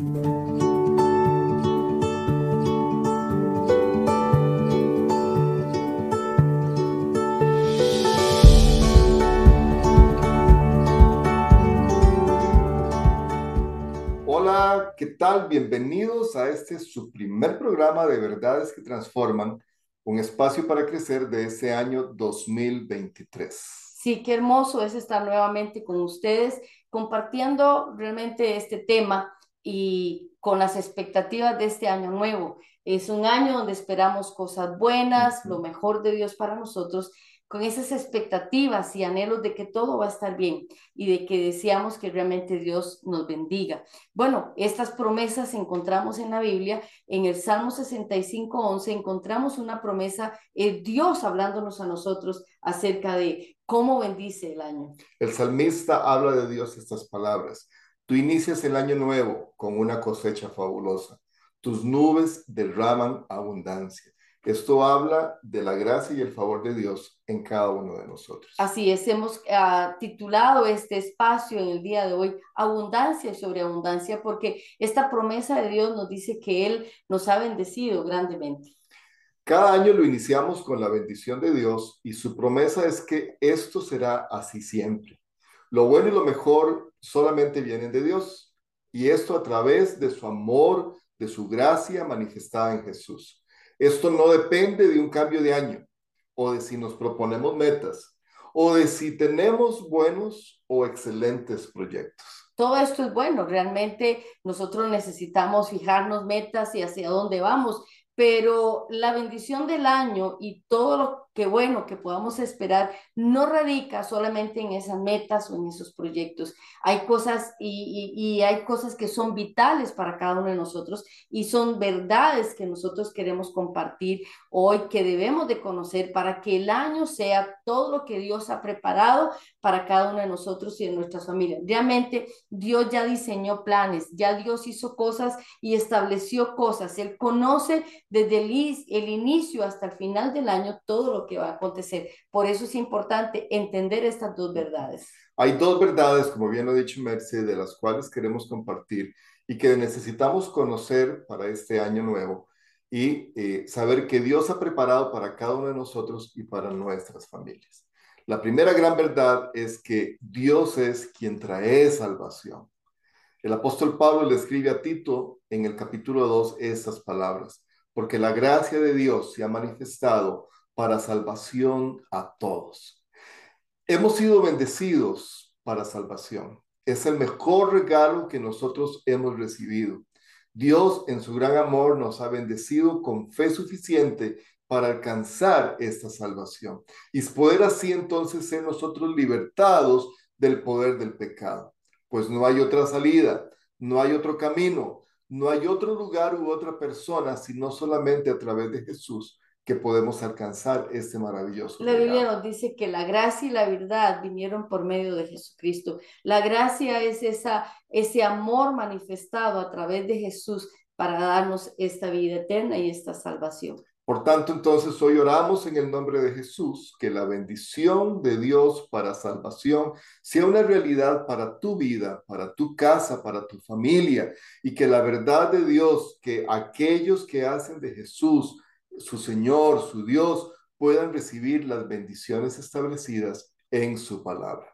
Hola, ¿qué tal? Bienvenidos a este su primer programa de Verdades que Transforman, un espacio para crecer de este año 2023. Sí, qué hermoso es estar nuevamente con ustedes compartiendo realmente este tema y con las expectativas de este año nuevo. Es un año donde esperamos cosas buenas, lo mejor de Dios para nosotros con esas expectativas y anhelos de que todo va a estar bien y de que deseamos que realmente Dios nos bendiga. Bueno, estas promesas encontramos en la Biblia, en el Salmo 65, 11, encontramos una promesa, es Dios hablándonos a nosotros acerca de cómo bendice el año. El salmista habla de Dios estas palabras. Tú inicias el año nuevo con una cosecha fabulosa. Tus nubes derraman abundancia. Esto habla de la gracia y el favor de Dios en cada uno de nosotros. Así es, hemos uh, titulado este espacio en el día de hoy Abundancia sobre Abundancia, porque esta promesa de Dios nos dice que Él nos ha bendecido grandemente. Cada año lo iniciamos con la bendición de Dios y su promesa es que esto será así siempre. Lo bueno y lo mejor solamente vienen de Dios y esto a través de su amor, de su gracia manifestada en Jesús. Esto no depende de un cambio de año o de si nos proponemos metas o de si tenemos buenos o excelentes proyectos. Todo esto es bueno, realmente nosotros necesitamos fijarnos metas y hacia dónde vamos, pero la bendición del año y todo lo que bueno que podamos esperar no radica solamente en esas metas o en esos proyectos. Hay cosas y, hay cosas que son vitales para cada uno de nosotros y son verdades que nosotros queremos compartir hoy, que debemos de conocer para que el año sea todo lo que Dios ha preparado para cada uno de nosotros y de nuestras familias. Realmente Dios ya diseñó planes, ya Dios hizo cosas y estableció cosas. Él conoce desde el, el inicio hasta el final del año todo lo que va a acontecer. Por eso es importante entender estas dos verdades. Hay dos verdades, como bien lo ha dicho Merce, de las cuales queremos compartir y que necesitamos conocer para este año nuevo y eh, saber que Dios ha preparado para cada uno de nosotros y para nuestras familias. La primera gran verdad es que Dios es quien trae salvación. El apóstol Pablo le escribe a Tito en el capítulo 2 estas palabras, porque la gracia de Dios se ha manifestado para salvación a todos. Hemos sido bendecidos para salvación. Es el mejor regalo que nosotros hemos recibido. Dios en su gran amor nos ha bendecido con fe suficiente para alcanzar esta salvación y poder así entonces ser nosotros libertados del poder del pecado. Pues no hay otra salida, no hay otro camino, no hay otro lugar u otra persona, sino solamente a través de Jesús que podemos alcanzar este maravilloso. La Biblia nos dice que la gracia y la verdad vinieron por medio de Jesucristo. La gracia es esa, ese amor manifestado a través de Jesús para darnos esta vida eterna y esta salvación. Por tanto, entonces hoy oramos en el nombre de Jesús, que la bendición de Dios para salvación sea una realidad para tu vida, para tu casa, para tu familia, y que la verdad de Dios, que aquellos que hacen de Jesús su Señor, su Dios, puedan recibir las bendiciones establecidas en su palabra.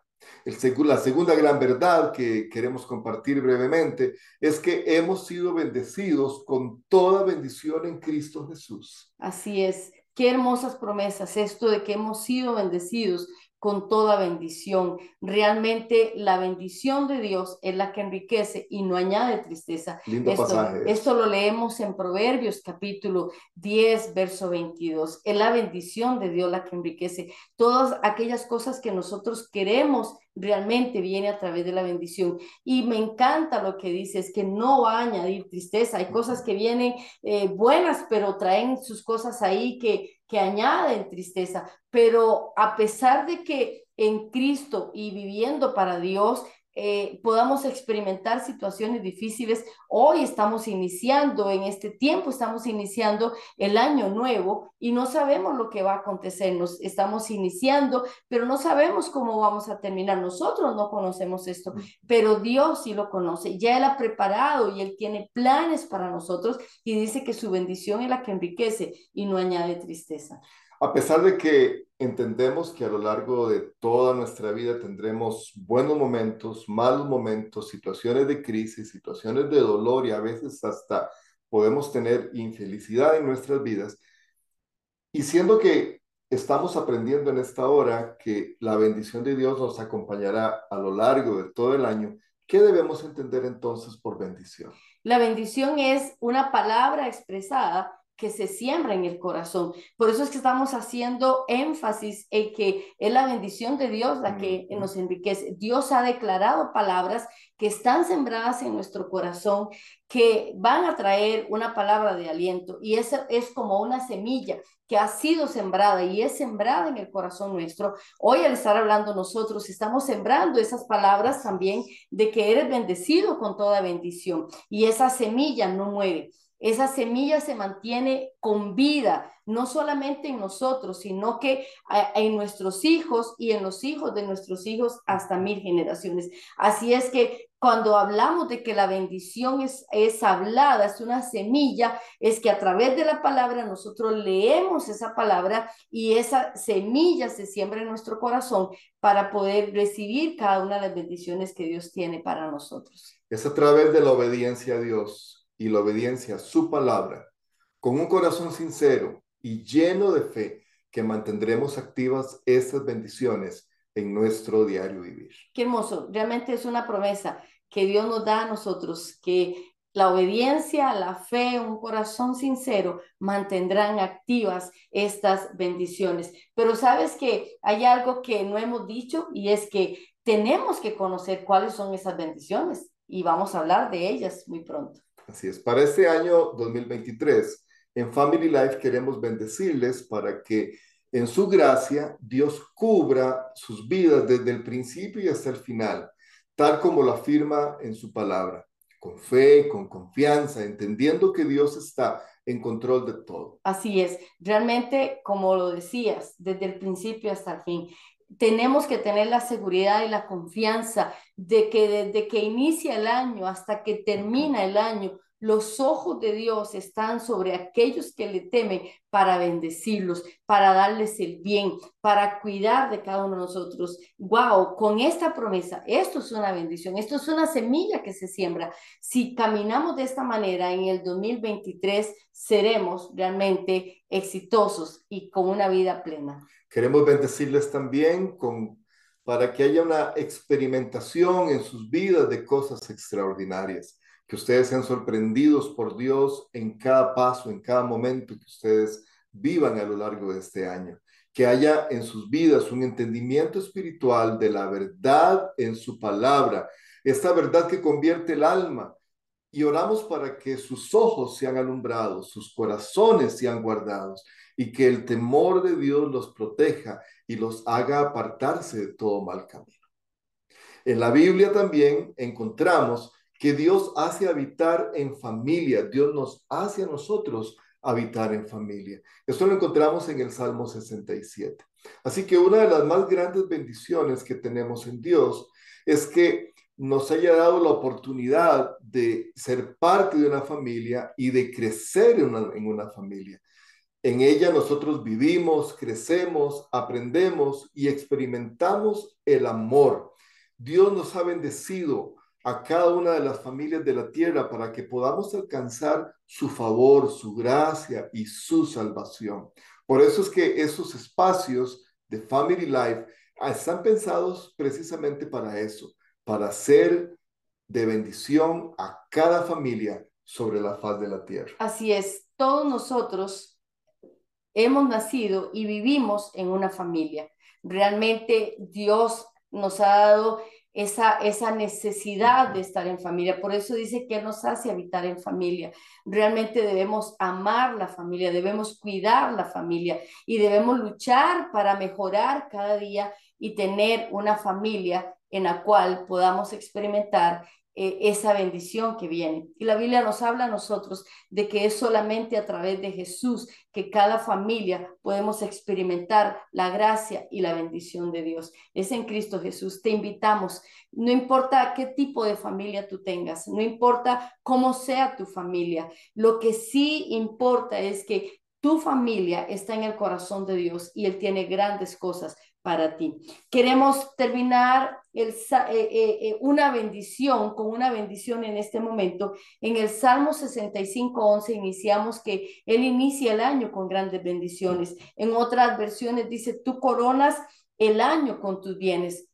La segunda gran verdad que queremos compartir brevemente es que hemos sido bendecidos con toda bendición en Cristo Jesús. Así es. Qué hermosas promesas esto de que hemos sido bendecidos con toda bendición. Realmente la bendición de Dios es la que enriquece y no añade tristeza. Lindo esto, pasaje. esto lo leemos en Proverbios capítulo 10, verso 22. Es la bendición de Dios la que enriquece. Todas aquellas cosas que nosotros queremos realmente viene a través de la bendición. Y me encanta lo que dice, es que no va a añadir tristeza. Hay cosas que vienen eh, buenas, pero traen sus cosas ahí que, que añaden tristeza. Pero a pesar de que en Cristo y viviendo para Dios, eh, podamos experimentar situaciones difíciles. Hoy estamos iniciando, en este tiempo estamos iniciando el año nuevo y no sabemos lo que va a acontecer. Nos estamos iniciando, pero no sabemos cómo vamos a terminar. Nosotros no conocemos esto, pero Dios sí lo conoce. Ya Él ha preparado y Él tiene planes para nosotros y dice que su bendición es la que enriquece y no añade tristeza. A pesar de que entendemos que a lo largo de toda nuestra vida tendremos buenos momentos, malos momentos, situaciones de crisis, situaciones de dolor y a veces hasta podemos tener infelicidad en nuestras vidas. Y siendo que estamos aprendiendo en esta hora que la bendición de Dios nos acompañará a lo largo de todo el año, ¿qué debemos entender entonces por bendición? La bendición es una palabra expresada que se siembra en el corazón. Por eso es que estamos haciendo énfasis en que es la bendición de Dios la que nos enriquece. Dios ha declarado palabras que están sembradas en nuestro corazón, que van a traer una palabra de aliento. Y esa es como una semilla que ha sido sembrada y es sembrada en el corazón nuestro. Hoy al estar hablando nosotros, estamos sembrando esas palabras también de que eres bendecido con toda bendición. Y esa semilla no muere esa semilla se mantiene con vida, no solamente en nosotros, sino que en nuestros hijos y en los hijos de nuestros hijos hasta mil generaciones. Así es que cuando hablamos de que la bendición es, es hablada, es una semilla, es que a través de la palabra nosotros leemos esa palabra y esa semilla se siembra en nuestro corazón para poder recibir cada una de las bendiciones que Dios tiene para nosotros. Es a través de la obediencia a Dios y la obediencia a su palabra, con un corazón sincero y lleno de fe, que mantendremos activas estas bendiciones en nuestro diario vivir. Qué hermoso, realmente es una promesa que Dios nos da a nosotros, que la obediencia, la fe, un corazón sincero mantendrán activas estas bendiciones. Pero sabes que hay algo que no hemos dicho y es que tenemos que conocer cuáles son esas bendiciones y vamos a hablar de ellas muy pronto. Así es, para este año 2023, en Family Life queremos bendecirles para que en su gracia Dios cubra sus vidas desde el principio y hasta el final, tal como lo afirma en su palabra, con fe, con confianza, entendiendo que Dios está en control de todo. Así es, realmente, como lo decías, desde el principio hasta el fin tenemos que tener la seguridad y la confianza de que desde que inicia el año hasta que termina el año, los ojos de Dios están sobre aquellos que le temen para bendecirlos, para darles el bien, para cuidar de cada uno de nosotros. Wow, con esta promesa, esto es una bendición, esto es una semilla que se siembra. Si caminamos de esta manera en el 2023, seremos realmente exitosos y con una vida plena. Queremos bendecirles también con para que haya una experimentación en sus vidas de cosas extraordinarias que ustedes sean sorprendidos por Dios en cada paso, en cada momento que ustedes vivan a lo largo de este año. Que haya en sus vidas un entendimiento espiritual de la verdad en su palabra, esta verdad que convierte el alma. Y oramos para que sus ojos sean alumbrados, sus corazones sean guardados y que el temor de Dios los proteja y los haga apartarse de todo mal camino. En la Biblia también encontramos que Dios hace habitar en familia, Dios nos hace a nosotros habitar en familia. Esto lo encontramos en el Salmo 67. Así que una de las más grandes bendiciones que tenemos en Dios es que nos haya dado la oportunidad de ser parte de una familia y de crecer en una, en una familia. En ella nosotros vivimos, crecemos, aprendemos y experimentamos el amor. Dios nos ha bendecido a cada una de las familias de la tierra para que podamos alcanzar su favor, su gracia y su salvación. Por eso es que esos espacios de Family Life están pensados precisamente para eso, para ser de bendición a cada familia sobre la faz de la tierra. Así es, todos nosotros hemos nacido y vivimos en una familia. Realmente Dios nos ha dado esa, esa necesidad de estar en familia. Por eso dice que nos hace habitar en familia. Realmente debemos amar la familia, debemos cuidar la familia y debemos luchar para mejorar cada día y tener una familia en la cual podamos experimentar eh, esa bendición que viene. Y la Biblia nos habla a nosotros de que es solamente a través de Jesús que cada familia podemos experimentar la gracia y la bendición de Dios. Es en Cristo Jesús. Te invitamos, no importa qué tipo de familia tú tengas, no importa cómo sea tu familia, lo que sí importa es que tu familia está en el corazón de Dios y Él tiene grandes cosas para ti. Queremos terminar eh, eh, eh, una bendición, con una bendición en este momento. En el Salmo 65, 11 iniciamos que Él inicia el año con grandes bendiciones. En otras versiones dice, tú coronas el año con tus bienes.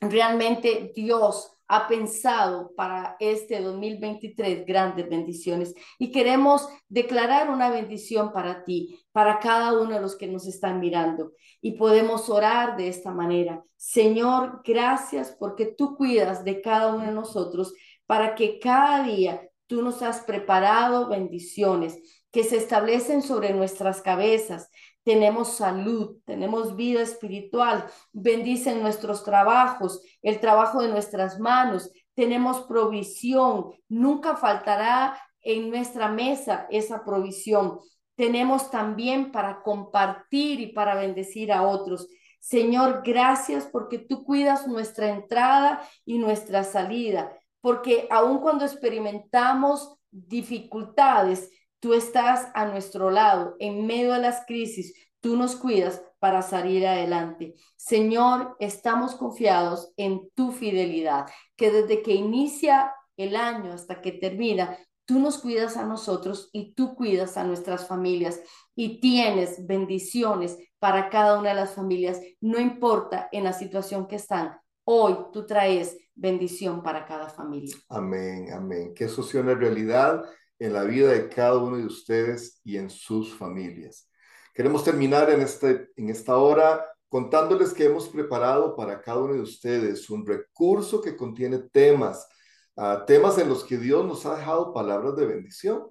Realmente Dios ha pensado para este 2023 grandes bendiciones y queremos declarar una bendición para ti, para cada uno de los que nos están mirando y podemos orar de esta manera. Señor, gracias porque tú cuidas de cada uno de nosotros para que cada día tú nos has preparado bendiciones que se establecen sobre nuestras cabezas, tenemos salud, tenemos vida espiritual, bendicen nuestros trabajos, el trabajo de nuestras manos, tenemos provisión, nunca faltará en nuestra mesa esa provisión. Tenemos también para compartir y para bendecir a otros. Señor, gracias porque tú cuidas nuestra entrada y nuestra salida, porque aun cuando experimentamos dificultades, Tú estás a nuestro lado en medio de las crisis. Tú nos cuidas para salir adelante. Señor, estamos confiados en tu fidelidad, que desde que inicia el año hasta que termina, tú nos cuidas a nosotros y tú cuidas a nuestras familias y tienes bendiciones para cada una de las familias, no importa en la situación que están. Hoy tú traes bendición para cada familia. Amén, amén. Que eso sea una realidad en la vida de cada uno de ustedes y en sus familias. Queremos terminar en, este, en esta hora contándoles que hemos preparado para cada uno de ustedes un recurso que contiene temas, uh, temas en los que Dios nos ha dejado palabras de bendición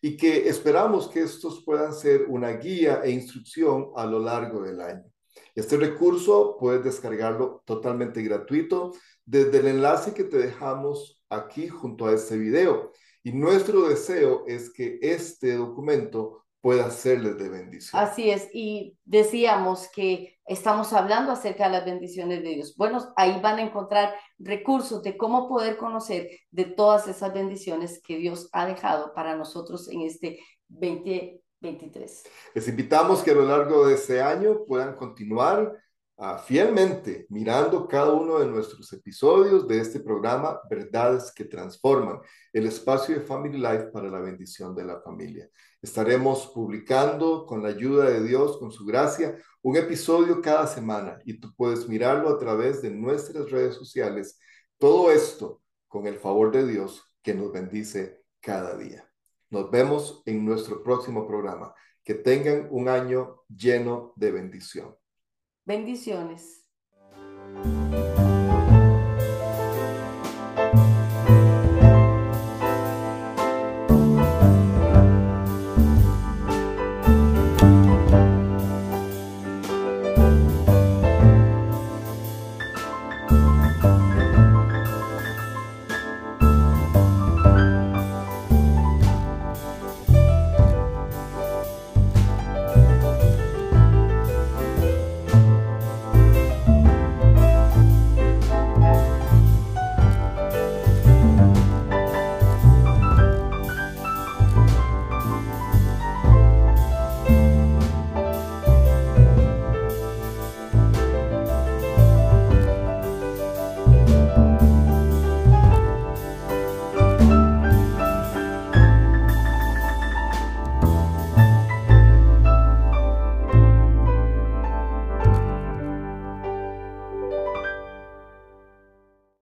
y que esperamos que estos puedan ser una guía e instrucción a lo largo del año. Este recurso puedes descargarlo totalmente gratuito desde el enlace que te dejamos aquí junto a este video. Y nuestro deseo es que este documento pueda serles de bendición. Así es, y decíamos que estamos hablando acerca de las bendiciones de Dios. Bueno, ahí van a encontrar recursos de cómo poder conocer de todas esas bendiciones que Dios ha dejado para nosotros en este 2023. Les invitamos que a lo largo de este año puedan continuar fielmente mirando cada uno de nuestros episodios de este programa Verdades que Transforman, el espacio de Family Life para la bendición de la familia. Estaremos publicando con la ayuda de Dios, con su gracia, un episodio cada semana y tú puedes mirarlo a través de nuestras redes sociales. Todo esto con el favor de Dios que nos bendice cada día. Nos vemos en nuestro próximo programa. Que tengan un año lleno de bendición. Bendiciones.